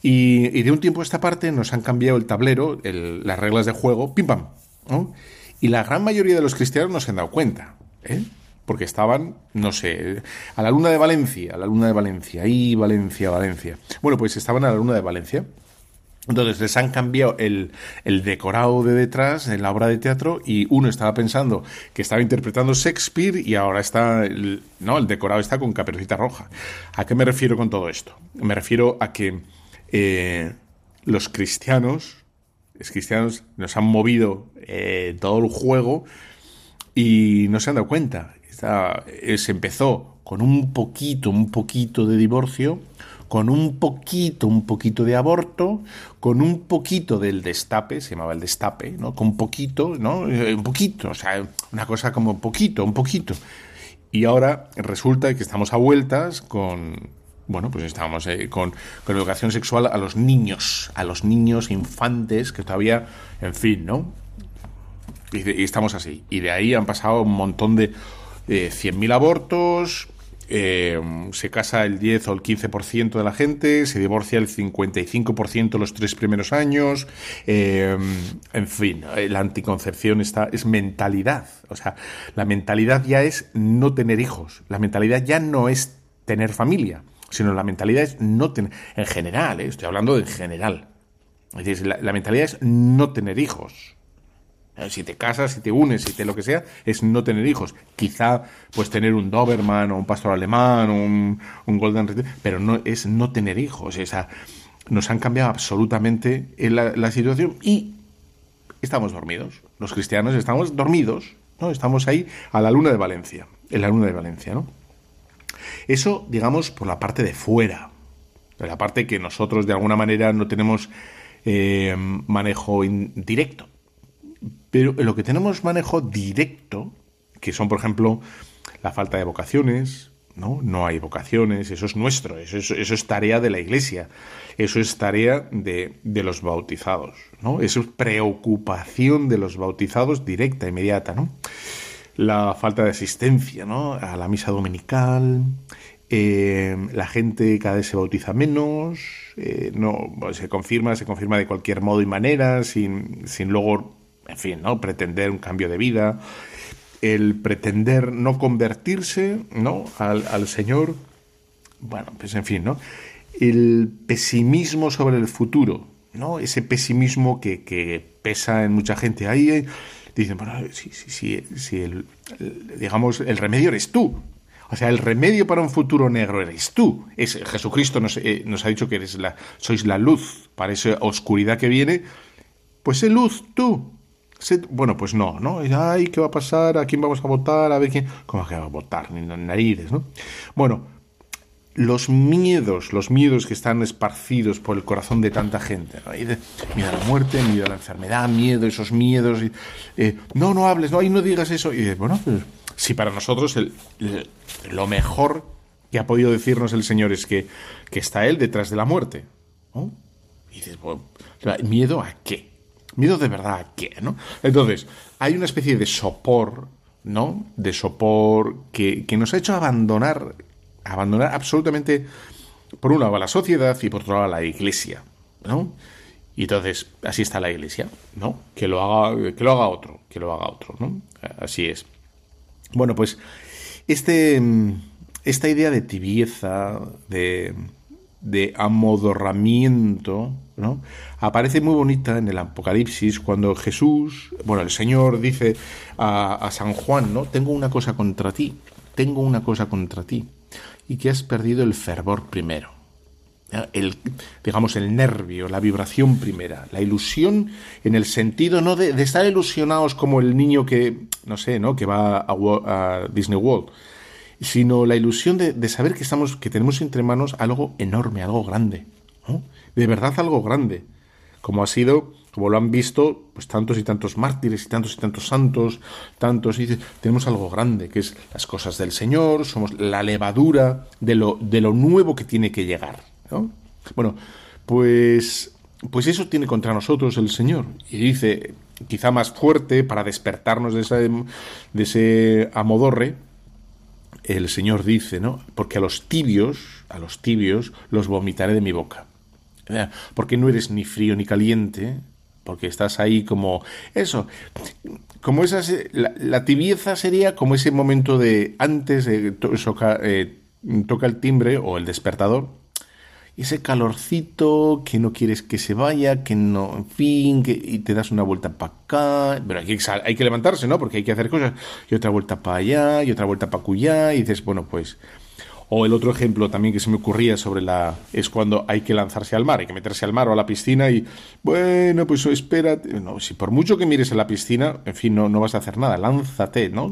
Y, de un tiempo a esta parte nos han cambiado el tablero, las reglas de juego, pim pam, ¿no? Y la gran mayoría de los cristianos no se han dado cuenta, ¿eh? Porque estaban, no sé, a la luna de Valencia, a la luna de Valencia, ahí Valencia, Valencia. Bueno, pues estaban a la luna de Valencia entonces les han cambiado el, el, decorado de detrás en la obra de teatro y uno estaba pensando que estaba interpretando Shakespeare y ahora está, no, el decorado está con caperucita roja. ¿A qué me refiero con todo esto? Me refiero a que eh, los cristianos, los cristianos nos han movido eh, todo el juego y no se han dado cuenta. Eh, se empezó con un poquito, un poquito de divorcio con un poquito, un poquito de aborto, con un poquito del destape, se llamaba el destape, ¿no? Con poquito, ¿no? Eh, un poquito, o sea, una cosa como poquito, un poquito. Y ahora resulta que estamos a vueltas con, bueno, pues estamos eh, con, educación sexual a los niños, a los niños infantes que todavía, en fin, ¿no? Y, estamos así. Y de ahí han pasado un montón de eh, 100.000 abortos, eh, se casa el 10 o el 15% de la gente, se divorcia el 55% los tres primeros años, eh, en fin, la anticoncepción está, es mentalidad, o sea, la mentalidad ya es no tener hijos, la mentalidad ya no es tener familia, sino la mentalidad es no tener, en general, eh, estoy hablando en general, es decir, la mentalidad es no tener hijos. Eh, si te casas, si te unes, si te lo que sea, es no tener hijos. Quizá, pues tener un Doberman o un pastor alemán o un, Golden Retriever, pero no es no tener hijos. Esa, nos han cambiado absolutamente la, la situación y estamos dormidos. Los cristianos estamos dormidos, ¿no? Estamos ahí a la luna de Valencia, en la luna de Valencia, ¿no? Eso, digamos, por la parte de fuera, de la parte que nosotros de alguna manera no tenemos eh, manejo indirecto. Pero en lo que tenemos manejo directo, que son, por ejemplo, la falta de vocaciones, ¿no? No hay vocaciones, eso es nuestro, eso es, eso es tarea de la Iglesia, eso es tarea de, de, los bautizados, ¿no? Eso es preocupación de los bautizados directa, inmediata, ¿no? La falta de asistencia, ¿no? A la misa dominical, eh, la gente cada vez se bautiza menos, eh, no, se confirma, se confirma de cualquier modo y manera, sin, sin luego en fin, ¿no? Pretender un cambio de vida. el pretender no convertirse, ¿no? Al, al Señor, bueno, pues en fin, ¿no? El pesimismo sobre el futuro, ¿no? Ese pesimismo que, que pesa en mucha gente. Ahí dicen, bueno, si, si, si, el, digamos, el remedio eres tú. O sea, el remedio para un futuro negro eres tú. Es, Jesucristo nos, eh, nos ha dicho que eres la, sois la luz para esa oscuridad que viene. Pues sé luz tú. bueno, pues no, ¿no? Ay, ¿qué va a pasar? ¿A quién vamos a votar? A ver quién. ¿Cómo que va a votar? Ni narices, ¿no? Bueno, los miedos, los miedos que están esparcidos por el corazón de tanta gente. miedo a la muerte, miedo a la enfermedad, miedo, esos miedos. Eh, no, no hables, no, ahí no digas eso. Y bueno, pues si para nosotros lo mejor que ha podido decirnos el Señor es que, que está Él detrás de la muerte. Y dices, bueno, ¿miedo a qué? ¿Miedo de verdad a qué? ¿no? Entonces, hay una especie de sopor, ¿no? De sopor que, que nos ha hecho abandonar abandonar absolutamente, por un lado, a la sociedad y por otro lado, a la iglesia, ¿no? Y entonces, así está la iglesia, ¿no? Que lo haga, que lo haga otro, que lo haga otro, ¿no? Así es. Bueno, pues este, esta idea de tibieza, de, amodorramiento, ¿no? Aparece muy bonita en el Apocalipsis cuando Jesús, bueno, el Señor dice a, a San Juan, ¿no? Tengo una cosa contra ti, tengo una cosa contra ti y que has perdido el fervor primero. El, digamos, el nervio, la vibración primera, la ilusión en el sentido no de, estar ilusionados como el niño que, no sé, ¿no? que va a, Disney World, sino la ilusión de, saber que estamos, que tenemos entre manos algo enorme, algo grande, de verdad algo grande, como ha sido como lo han visto pues tantos y tantos mártires y tantos y tantos santos, tantos y tenemos algo grande que es las cosas del Señor, somos la levadura de lo de lo nuevo que tiene que llegar, Bueno, pues pues eso tiene contra nosotros el Señor y dice quizá más fuerte para despertarnos de ese, de ese amodorre el Señor dice, ¿no? Porque a los tibios, a los tibios los vomitaré de mi boca. Porque no eres ni frío ni caliente, porque estás ahí como eso, como esa, la, tibieza sería como ese momento de antes de eh, toca el timbre o el despertador, ese calorcito que no quieres que se vaya, que no, en fin, que, y te das una vuelta para acá, pero hay que, hay que levantarse, ¿no? Porque hay que hacer cosas, y otra vuelta para allá, y otra vuelta para cuya, y dices, bueno, pues o el otro ejemplo también que se me ocurría sobre la es cuando hay que lanzarse al mar, hay que meterse al mar o a la piscina y bueno, pues espérate, no, si por mucho que mires a la piscina, en fin, no, no vas a hacer nada, lánzate, ¿no?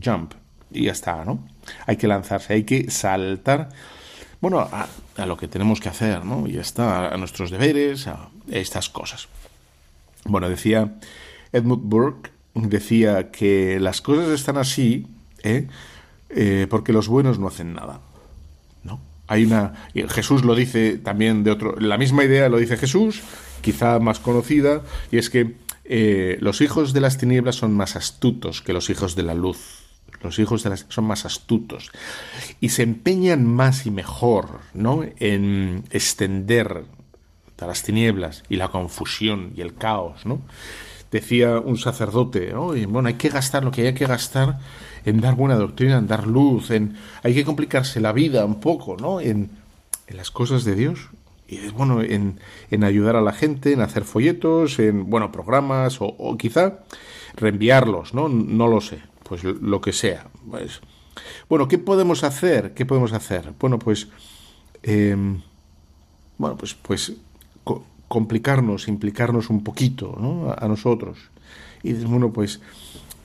Jump y ya está, ¿no? Hay que lanzarse, hay que saltar, bueno, a, a lo que tenemos que hacer, ¿no? Y está, a nuestros deberes, a estas cosas. Bueno, decía Edmund Burke, decía que las cosas están así, ¿eh? Eh, porque los buenos no hacen nada. ¿no? Hay una. Jesús lo dice también de otro. La misma idea lo dice Jesús, quizá más conocida, y es que eh, los hijos de las tinieblas son más astutos que los hijos de la luz. Los hijos de las son más astutos y se empeñan más y mejor, ¿no? En extender las tinieblas y la confusión y el caos, ¿no? Decía un sacerdote, bueno, hay que gastar lo que hay que gastar en dar buena doctrina, en dar luz, en hay que complicarse la vida un poco, ¿no? En, las cosas de Dios y bueno en, en, ayudar a la gente, en hacer folletos, en bueno programas o, quizá reenviarlos, ¿no? No lo sé, pues lo que sea. Pues, bueno, ¿qué podemos hacer? ¿Qué podemos hacer? Bueno, pues em, bueno, pues pues complicarnos, implicarnos un poquito, ¿no? A, a nosotros. Y bueno, pues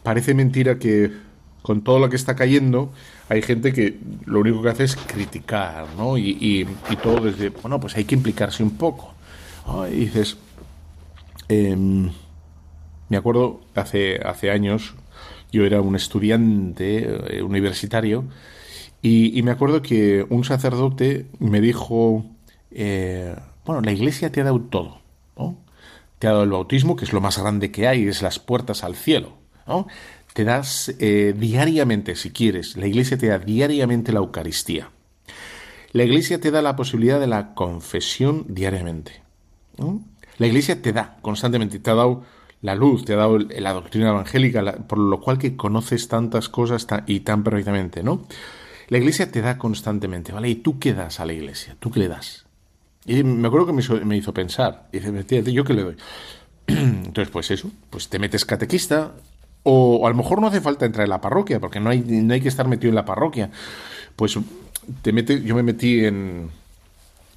parece mentira que con todo lo que está cayendo, hay gente que lo único que hace es criticar, ¿no? Y, todo desde, bueno, pues hay que implicarse un poco. Y dices, em, me acuerdo hace, hace años, yo era un estudiante eh, universitario, y, me acuerdo que un sacerdote me dijo, eh, bueno, la iglesia te ha dado todo. Te ha dado el bautismo, que es lo más grande que hay, es las puertas al cielo, ¿no? Te das eh, diariamente, si quieres, la iglesia te da diariamente la Eucaristía. La iglesia te da la posibilidad de la confesión diariamente. La iglesia te da constantemente, te ha dado la luz, te ha dado la doctrina evangélica, por lo cual que conoces tantas cosas y tan perfectamente, ¿no? La iglesia te da constantemente, ¿vale? ¿Y tú qué das a la iglesia? ¿Tú qué le das? Y me acuerdo que me hizo, me hizo pensar, y dice, ¿yo qué le doy? Entonces, pues eso, pues te metes catequista, o, a lo mejor no hace falta entrar en la parroquia, porque no hay, no hay que estar metido en la parroquia. Pues te mete, yo me metí en,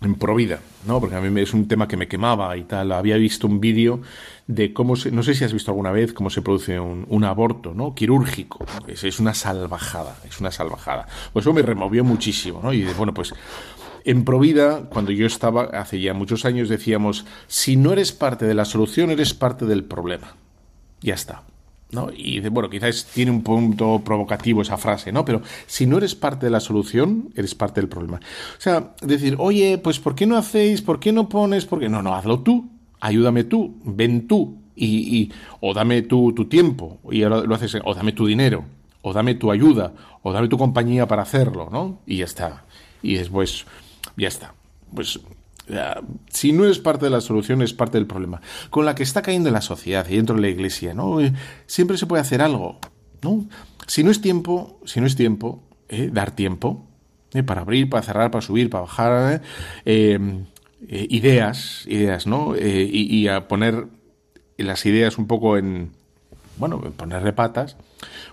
en Provida, ¿no? Porque a mí es un tema que me quemaba y tal. Había visto un vídeo de cómo se, no sé si has visto alguna vez cómo se produce un, aborto, ¿no? Quirúrgico. Es, es, una salvajada, es una salvajada. Pues eso me removió muchísimo, ¿no? Y bueno, pues en Provida, cuando yo estaba hace ya muchos años, decíamos, si no eres parte de la solución, eres parte del problema. Ya está. ¿No? Y bueno, quizás tiene un punto provocativo esa frase, ¿no? Pero si no eres parte de la solución, eres parte del problema. O sea, decir, oye, pues ¿por qué no hacéis? ¿Por qué no pones? ¿Por qué? No, no, hazlo tú, ayúdame tú, ven tú, y, o dame tu, tu tiempo, y ahora lo haces, o dame tu dinero, o dame tu ayuda, o dame tu compañía para hacerlo, ¿no? Y ya está. Y después, ya está. Pues si no es parte de la solución, es parte del problema. Con la que está cayendo la sociedad y dentro de la iglesia, ¿no? Eh, siempre se puede hacer algo, ¿no? Si no es tiempo, si no es tiempo, eh, dar tiempo, eh, para abrir, para cerrar, para subir, para bajar, ideas, ideas, ¿no? Y, y, a poner las ideas un poco en, bueno, ponerle patas,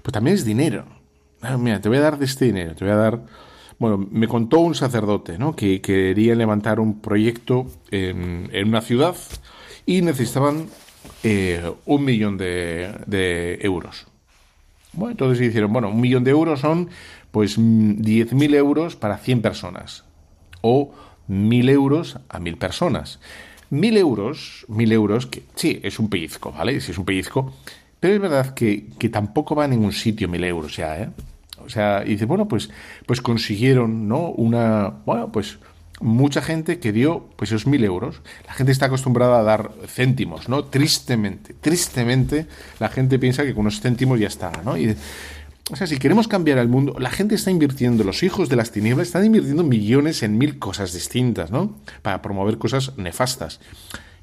pues también es dinero. Ah, mira, te voy a dar de este dinero, te voy a dar bueno, me contó un sacerdote ¿no? que quería levantar un proyecto en, una ciudad y necesitaban eh, un millón de, euros. Bueno, entonces dijeron, bueno, un millón de euros son pues 10.000 euros para 100 personas o 1.000 euros a 1.000 personas. 1.000 euros, 1.000 euros, que sí, es un pellizco, ¿vale? Sí, es un pellizco, pero es verdad que, que tampoco va a ningún sitio 1.000 euros ya, ¿eh? O sea, y dice, bueno, pues, pues consiguieron, ¿no? Una, bueno, pues mucha gente que dio pues esos mil euros. La gente está acostumbrada a dar céntimos, ¿no? Tristemente, tristemente la gente piensa que con unos céntimos ya está, ¿no? Y, o sea, si queremos cambiar el mundo, la gente está invirtiendo, los hijos de las tinieblas están invirtiendo millones en mil cosas distintas, ¿no? Para promover cosas nefastas.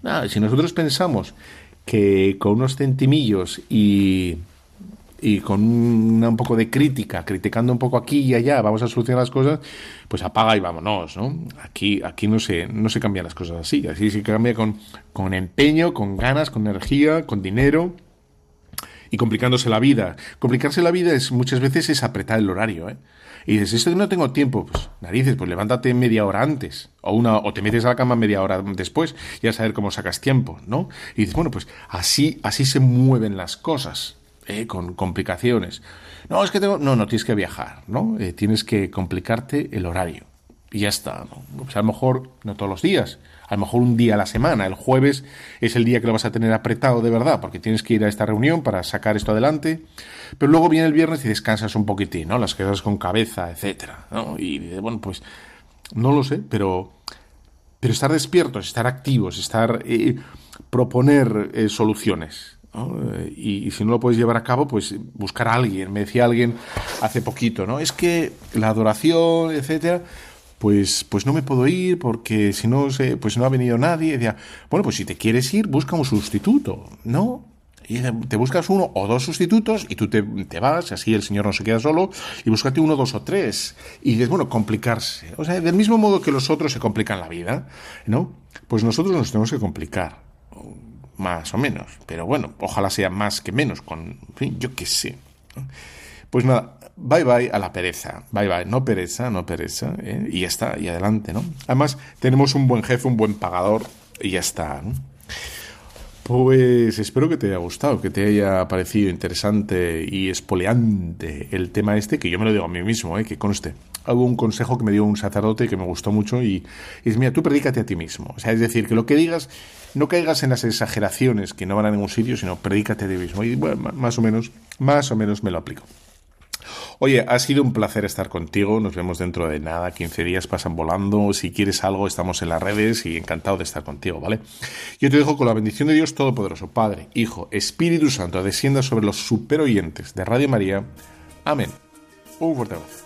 Nada, si nosotros pensamos que con unos centimillos y y con un poco de crítica, criticando un poco aquí y allá, vamos a solucionar las cosas, pues apaga y vámonos, ¿no? Aquí, aquí no se, no se cambian las cosas así, así se cambia con, con empeño, con ganas, con energía, con dinero y complicándose la vida. Complicarse la vida es muchas veces es apretar el horario, ¿eh? Y dices, esto no tengo tiempo, pues narices, pues levántate media hora antes, o una, o te metes a la cama media hora después, y a saber cómo sacas tiempo, ¿no? Y dices, bueno, pues así, así se mueven las cosas. Eh, con complicaciones. No, es que tengo... No, no, tienes que viajar, ¿no? Eh, tienes que complicarte el horario. Y ya está, ¿no? Pues a lo mejor no todos los días, a lo mejor un día a la semana. El jueves es el día que lo vas a tener apretado de verdad, porque tienes que ir a esta reunión para sacar esto adelante. Pero luego viene el viernes y descansas un poquitín, ¿no? Las cosas con cabeza, etcétera, ¿no? Y bueno, pues no lo sé, pero pero estar despiertos, estar activos, estar eh, proponer soluciones. Y, si no lo puedes llevar a cabo, pues buscar a alguien. Me decía alguien hace poquito, ¿no? Es que la adoración, etcétera, pues, pues no me puedo ir porque si no, se, pues no ha venido nadie. decía, bueno, pues si te quieres ir, busca un sustituto, ¿no? Y te buscas uno o dos sustitutos y tú te, te, vas, así el Señor no se queda solo, y búscate uno, dos o tres. Y dices, bueno, complicarse. O sea, del mismo modo que los otros se complican la vida, ¿no? Pues nosotros nos tenemos que complicar más o menos. Pero bueno, ojalá sea más que menos, con, en fin, yo qué sé. Pues nada, bye bye a la pereza, bye bye, no pereza, no pereza, ¿eh? y ya está, y adelante, ¿no? Además, tenemos un buen jefe, un buen pagador, y ya está. Pues espero que te haya gustado, que te haya parecido interesante y espoleante el tema este, que yo me lo digo a mí mismo, ¿eh? que conste. Hubo un consejo que me dio un sacerdote que me gustó mucho y, es, mira, tú predícate a ti mismo. O sea, es decir, que lo que digas no caigas en las exageraciones que no van a ningún sitio, sino predícate de mismo. Y bueno, más o menos, más o menos me lo aplico. Oye, ha sido un placer estar contigo. Nos vemos dentro de nada. 15 días pasan volando. Si quieres algo, estamos en las redes y encantado de estar contigo, ¿vale? Yo te dejo con la bendición de Dios Todopoderoso, Padre, Hijo, Espíritu Santo, descienda sobre los superoyentes de Radio María. Amén. Un fuerte abrazo.